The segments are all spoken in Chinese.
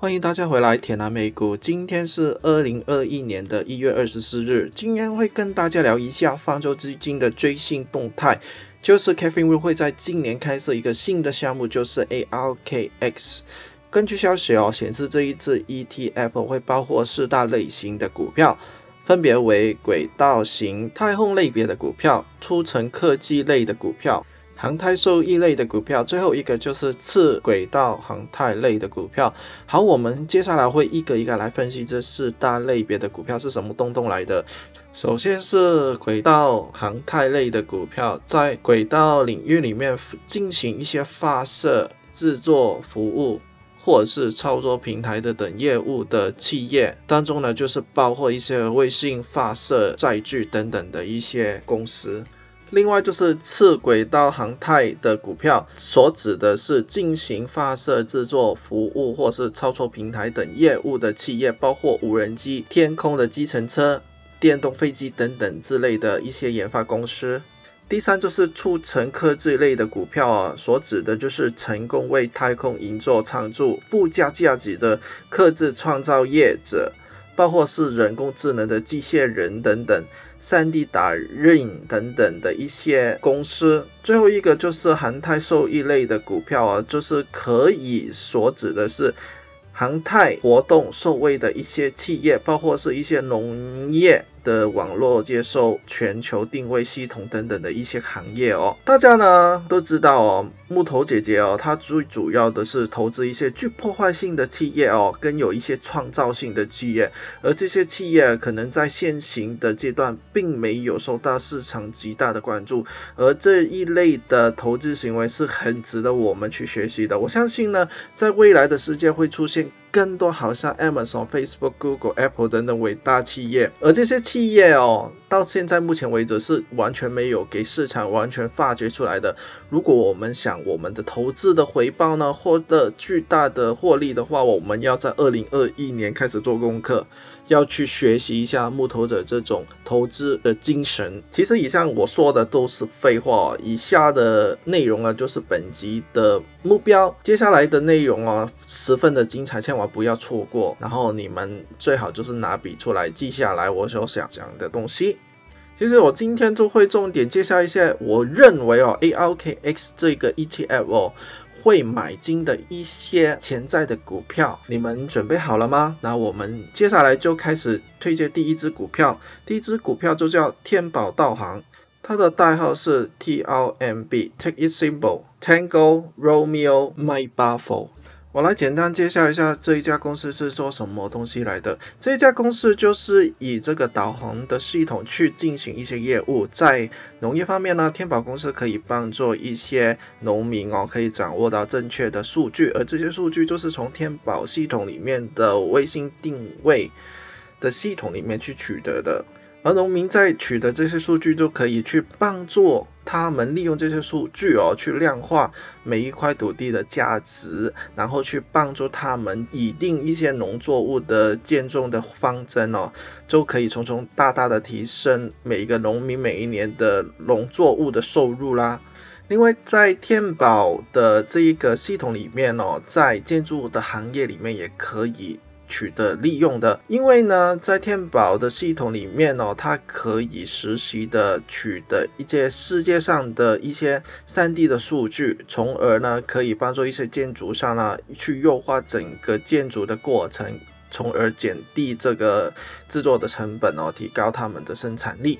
欢迎大家回来，铁南美股。今天是二零二一年的一月二十四日，今天会跟大家聊一下方舟基金的最新动态，就是 Kevin 会在今年开设一个新的项目，就是 ARKX。根据消息哦，显示这一次 ETF 会包括四大类型的股票，分别为轨道型、太空类别的股票、出城科技类的股票。航太受益类的股票，最后一个就是次轨道航太类的股票。好，我们接下来会一个一个来分析这四大类别的股票是什么东东来的。首先是轨道航太类的股票，在轨道领域里面进行一些发射、制作服务或者是操作平台的等业务的企业当中呢，就是包括一些卫星发射载具等等的一些公司。另外就是次轨道航太的股票，所指的是进行发射制作服务或是操作平台等业务的企业，包括无人机、天空的计程车、电动飞机等等之类的一些研发公司。第三就是促成科技类的股票啊，所指的就是成功为太空营造창조附加价值的科技创造业者。包括是人工智能的机械人等等，3D 打印等等的一些公司。最后一个就是航太受益类的股票啊，就是可以所指的是航太活动受惠的一些企业，包括是一些农业。的网络接受、全球定位系统等等的一些行业哦，大家呢都知道哦，木头姐姐哦，她最主要的是投资一些具破坏性的企业哦，跟有一些创造性的企业，而这些企业可能在现行的阶段并没有受到市场极大的关注，而这一类的投资行为是很值得我们去学习的。我相信呢，在未来的世界会出现更多好像 Amazon、Facebook、Google、Apple 等等伟大企业，而这些。企业哦，到现在目前为止是完全没有给市场完全发掘出来的。如果我们想我们的投资的回报呢，获得巨大的获利的话，我们要在二零二一年开始做功课。要去学习一下木头者这种投资的精神。其实以上我说的都是废话，以下的内容啊就是本集的目标。接下来的内容啊十分的精彩，千万不要错过。然后你们最好就是拿笔出来记下来我所想讲的东西。其实我今天就会重点介绍一下，我认为哦 ARKX 这个 ETF 哦。会买进的一些潜在的股票，你们准备好了吗？那我们接下来就开始推荐第一只股票，第一只股票就叫天宝道行，它的代号是 TRMB，Take it simple，Tango Romeo My Buffalo。我来简单介绍一下这一家公司是做什么东西来的。这家公司就是以这个导航的系统去进行一些业务。在农业方面呢，天宝公司可以帮助一些农民哦，可以掌握到正确的数据，而这些数据就是从天宝系统里面的卫星定位的系统里面去取得的。而农民在取得这些数据，就可以去帮助他们利用这些数据哦，去量化每一块土地的价值，然后去帮助他们拟定一些农作物的建种的方针哦，就可以从中大大的提升每一个农民每一年的农作物的收入啦。另外，在天宝的这一个系统里面哦，在建筑的行业里面也可以。取得利用的，因为呢，在天宝的系统里面哦，它可以实时的取得一些世界上的一些 3D 的数据，从而呢，可以帮助一些建筑商呢去优化整个建筑的过程，从而减低这个制作的成本哦，提高他们的生产力。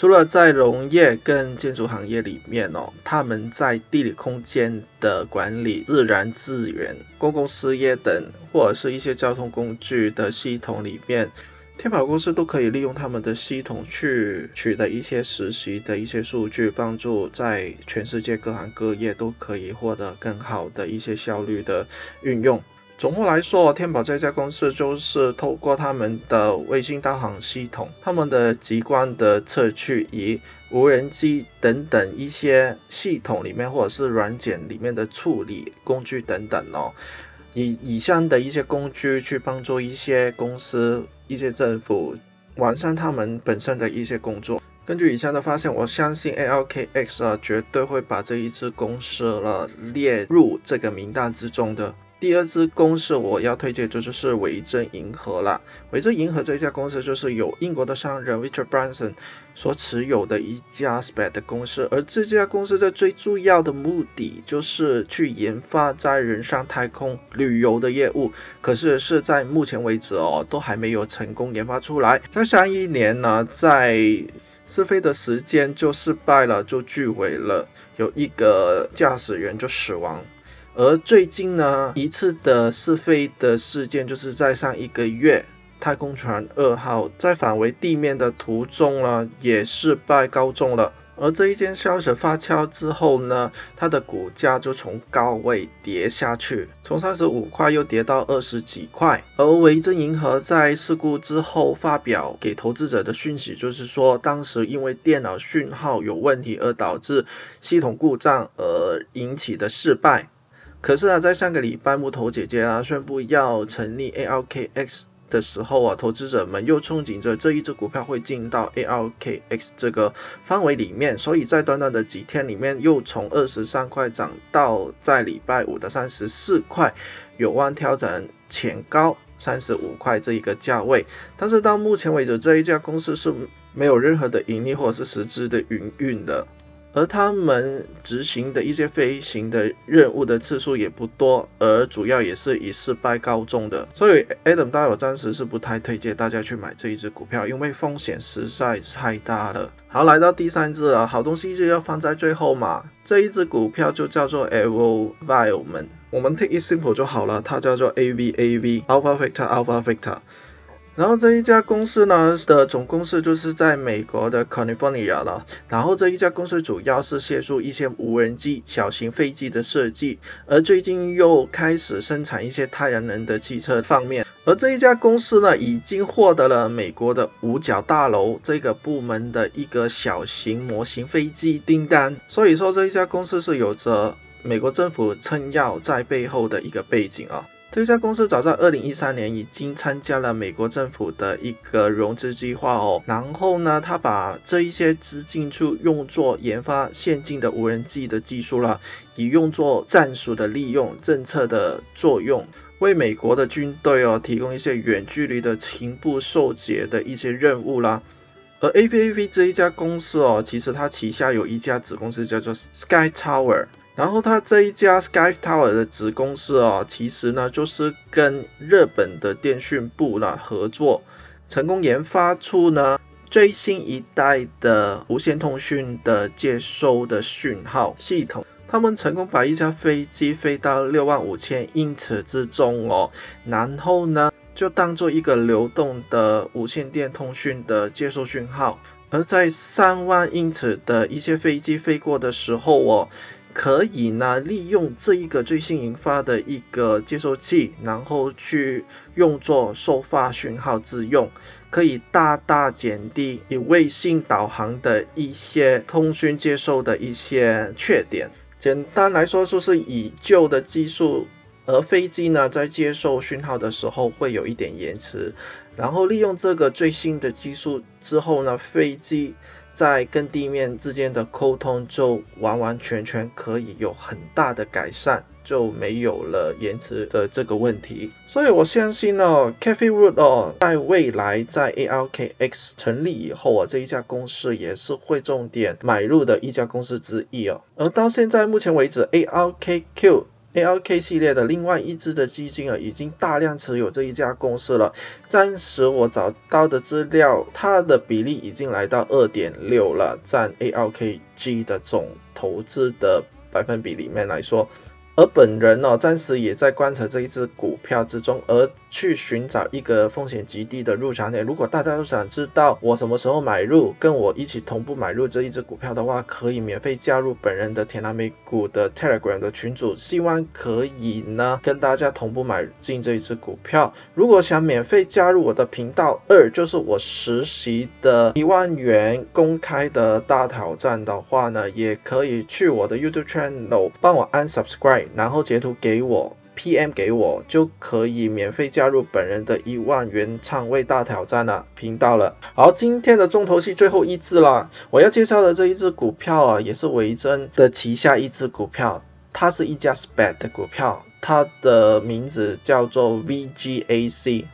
除了在农业跟建筑行业里面哦，他们在地理空间的管理、自然资源、公共事业等，或者是一些交通工具的系统里面，天宝公司都可以利用他们的系统去取得一些实习的一些数据，帮助在全世界各行各业都可以获得更好的一些效率的运用。总的来说，天宝这家公司就是透过他们的卫星导航系统、他们的激光的测距仪、无人机等等一些系统里面，或者是软件里面的处理工具等等哦，以以上的一些工具去帮助一些公司、一些政府完善他们本身的一些工作。根据以上的发现，我相信 ALKX 啊绝对会把这一支公司了列入这个名单之中的。第二支公司我要推荐就就是维珍银河了。维珍银河这家公司就是由英国的商人 Richard Branson 所持有的一家 SPAC 的公司，而这家公司的最主要的目的就是去研发载人上太空旅游的业务。可是是在目前为止哦，都还没有成功研发出来。在上一年呢，在试飞的时间就失败了，就坠毁了，有一个驾驶员就死亡。而最近呢，一次的试飞的事件，就是在上一个月，太空船二号在返回地面的途中呢，也失败告终了。而这一件消息发酵之后呢，它的股价就从高位跌下去，从三十五块又跌到二十几块。而维珍银河在事故之后发表给投资者的讯息，就是说当时因为电脑讯号有问题而导致系统故障而引起的失败。可是啊，在上个礼拜，木头姐姐啊宣布要成立 ARKX 的时候啊，投资者们又憧憬着这一只股票会进到 ARKX 这个范围里面，所以在短短的几天里面，又从二十三块涨到在礼拜五的三十四块，有望挑战前高三十五块这一个价位。但是到目前为止，这一家公司是没有任何的盈利或者是实质的营运的。而他们执行的一些飞行的任务的次数也不多，而主要也是以失败告终的。所以 Adam 大我暂时是不太推荐大家去买这一只股票，因为风险实在太大了。好，来到第三只啊，好东西就要放在最后嘛。这一只股票就叫做 Evolvement，我们 take it simple 就好了，它叫做 AVAV Alpha Victor Alpha Victor。然后这一家公司呢的总公司就是在美国的 California 了。然后这一家公司主要是协助一些无人机、小型飞机的设计，而最近又开始生产一些太阳能的汽车方面。而这一家公司呢，已经获得了美国的五角大楼这个部门的一个小型模型飞机订单。所以说这一家公司是有着美国政府撑腰在背后的一个背景啊。这家公司早在二零一三年已经参加了美国政府的一个融资计划哦，然后呢，他把这一些资金就用作研发先进的无人机的技术了，以用作战术的利用、政策的作用，为美国的军队哦提供一些远距离的情报收集的一些任务啦。而 A P A V 这一家公司哦，其实它旗下有一家子公司叫做 Sky Tower。然后它这一家 Sky Tower 的子公司啊，其实呢就是跟日本的电讯部呢合作，成功研发出呢最新一代的无线通讯的接收的讯号系统。他们成功把一架飞机飞到六万五千英尺之中哦，然后呢就当做一个流动的无线电通讯的接收讯号。而在三万英尺的一些飞机飞过的时候哦。可以呢，利用这一个最新研发的一个接收器，然后去用作收发讯号之用，可以大大减低以卫星导航的一些通讯接收的一些缺点。简单来说，就是以旧的技术，而飞机呢在接受讯号的时候会有一点延迟，然后利用这个最新的技术之后呢，飞机。在跟地面之间的沟通就完完全全可以有很大的改善，就没有了延迟的这个问题。所以我相信哦，Cafe Root 哦，在未来在 ARKX 成立以后啊，这一家公司也是会重点买入的一家公司之一哦。而到现在目前为止，ARKQ。ALK 系列的另外一支的基金啊，已经大量持有这一家公司了。暂时我找到的资料，它的比例已经来到二点六了，占 ALKG 的总投资的百分比里面来说。而本人呢，暂时也在观察这一只股票之中，而去寻找一个风险极低的入场点。如果大家都想知道我什么时候买入，跟我一起同步买入这一只股票的话，可以免费加入本人的田南美股的 Telegram 的群组，希望可以呢跟大家同步买进这一只股票。如果想免费加入我的频道，二就是我实习的一万元公开的大挑战的话呢，也可以去我的 YouTube channel 帮我按 subscribe。然后截图给我，PM 给我，就可以免费加入本人的一万元仓位大挑战了频道了。好，今天的重头戏最后一支了，我要介绍的这一只股票啊，也是维珍的旗下一只股票，它是一家 SPAC 的股票，它的名字叫做 VGAC，Victor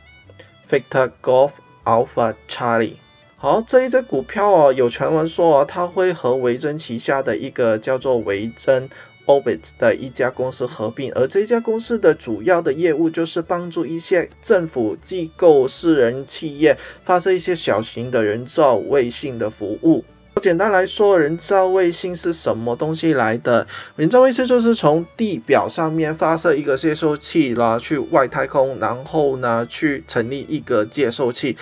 Golf Alpha Charlie。好，这一只股票哦，有传闻说它会和维珍旗下的一个叫做维珍 Orbit 的一家公司合并，而这家公司的主要的业务就是帮助一些政府机构、私人企业发射一些小型的人造卫星的服务。简单来说，人造卫星是什么东西来的？人造卫星就是从地表上面发射一个接收器啦，去外太空，然后呢，去成立一个接收器，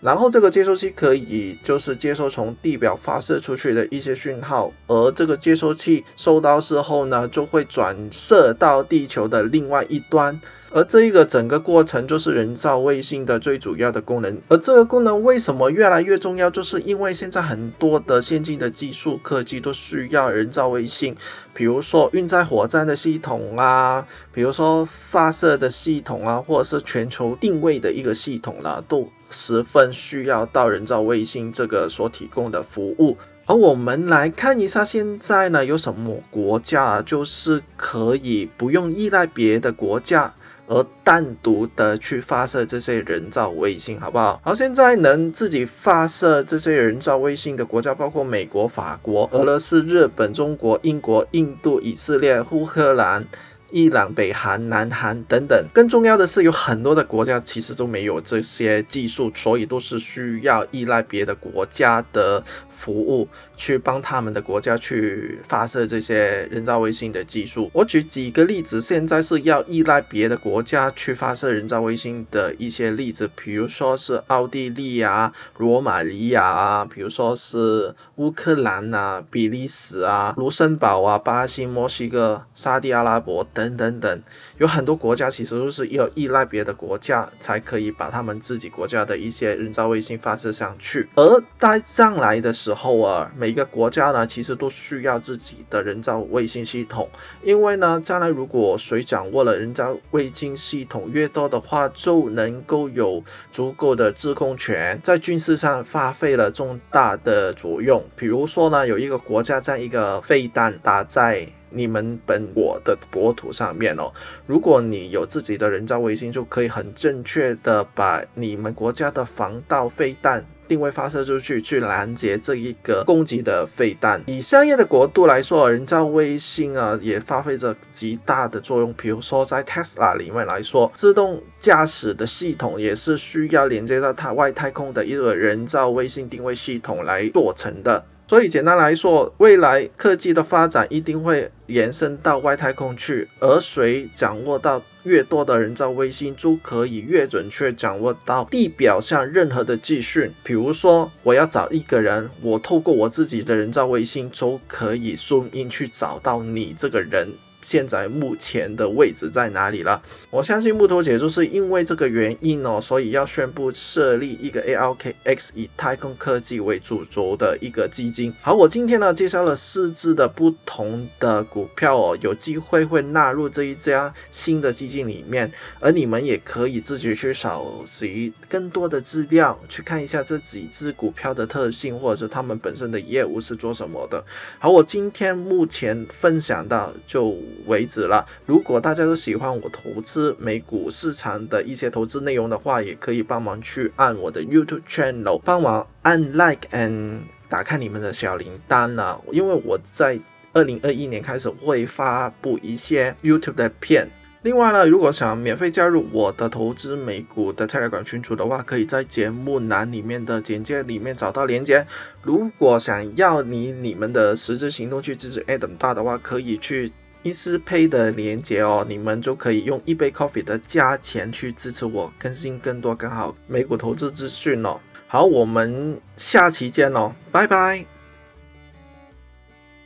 然后这个接收器可以就是接收从地表发射出去的一些讯号，而这个接收器收到之后呢，就会转射到地球的另外一端。而这一个整个过程就是人造卫星的最主要的功能。而这个功能为什么越来越重要？就是因为现在很多的先进的技术科技都需要人造卫星，比如说运载火箭的系统啊，比如说发射的系统啊，或者是全球定位的一个系统啦，都十分需要到人造卫星这个所提供的服务。而我们来看一下，现在呢有什么国家就是可以不用依赖别的国家。而单独的去发射这些人造卫星，好不好？好，现在能自己发射这些人造卫星的国家包括美国、法国、俄罗斯、日本、中国、英国、印度、以色列、乌克兰。伊朗、北韩、南韩等等，更重要的是，有很多的国家其实都没有这些技术，所以都是需要依赖别的国家的服务，去帮他们的国家去发射这些人造卫星的技术。我举几个例子，现在是要依赖别的国家去发射人造卫星的一些例子，比如说是奥地利呀、罗马尼亚啊，比如说是乌克兰啊、比利时啊、卢森堡啊、巴西、墨西哥、沙地阿拉伯。等等等，有很多国家其实都是要依赖别的国家才可以把他们自己国家的一些人造卫星发射上去。而在将来的时候啊，每个国家呢其实都需要自己的人造卫星系统，因为呢将来如果谁掌握了人造卫星系统越多的话，就能够有足够的制空权，在军事上发挥了重大的作用。比如说呢，有一个国家将一个飞弹打在。你们本我的国土上面哦，如果你有自己的人造卫星，就可以很正确的把你们国家的防盗飞弹定位发射出去，去拦截这一个攻击的飞弹。以商业的国度来说，人造卫星啊也发挥着极大的作用。比如说在 Tesla 里面来说，自动驾驶的系统也是需要连接到它外太空的一个人造卫星定位系统来做成的。所以简单来说，未来科技的发展一定会延伸到外太空去，而谁掌握到越多的人造卫星，就可以越准确掌握到地表上任何的资讯。比如说，我要找一个人，我透过我自己的人造卫星，就可以顺应去找到你这个人。现在目前的位置在哪里了？我相信木头姐就是因为这个原因哦，所以要宣布设立一个 ARKX 以太空科技为主轴的一个基金。好，我今天呢介绍了四只的不同的股票哦，有机会会纳入这一家新的基金里面，而你们也可以自己去搜集更多的资料，去看一下这几只股票的特性或者是他们本身的业务是做什么的。好，我今天目前分享到就。为止了。如果大家都喜欢我投资美股市场的一些投资内容的话，也可以帮忙去按我的 YouTube channel，帮忙按 Like and 打开你们的小铃铛呢。因为我在二零二一年开始会发布一些 YouTube 的片。另外呢，如果想免费加入我的投资美股的 Telegram 群组的话，可以在节目栏里面的简介里面找到连接。如果想要你你们的实质行动去支持 Adam 大的话，可以去。伊思配的连接哦，你们就可以用一杯 coffee 的价钱去支持我更新更多更好美股投资资讯哦。好，我们下期见哦，拜拜。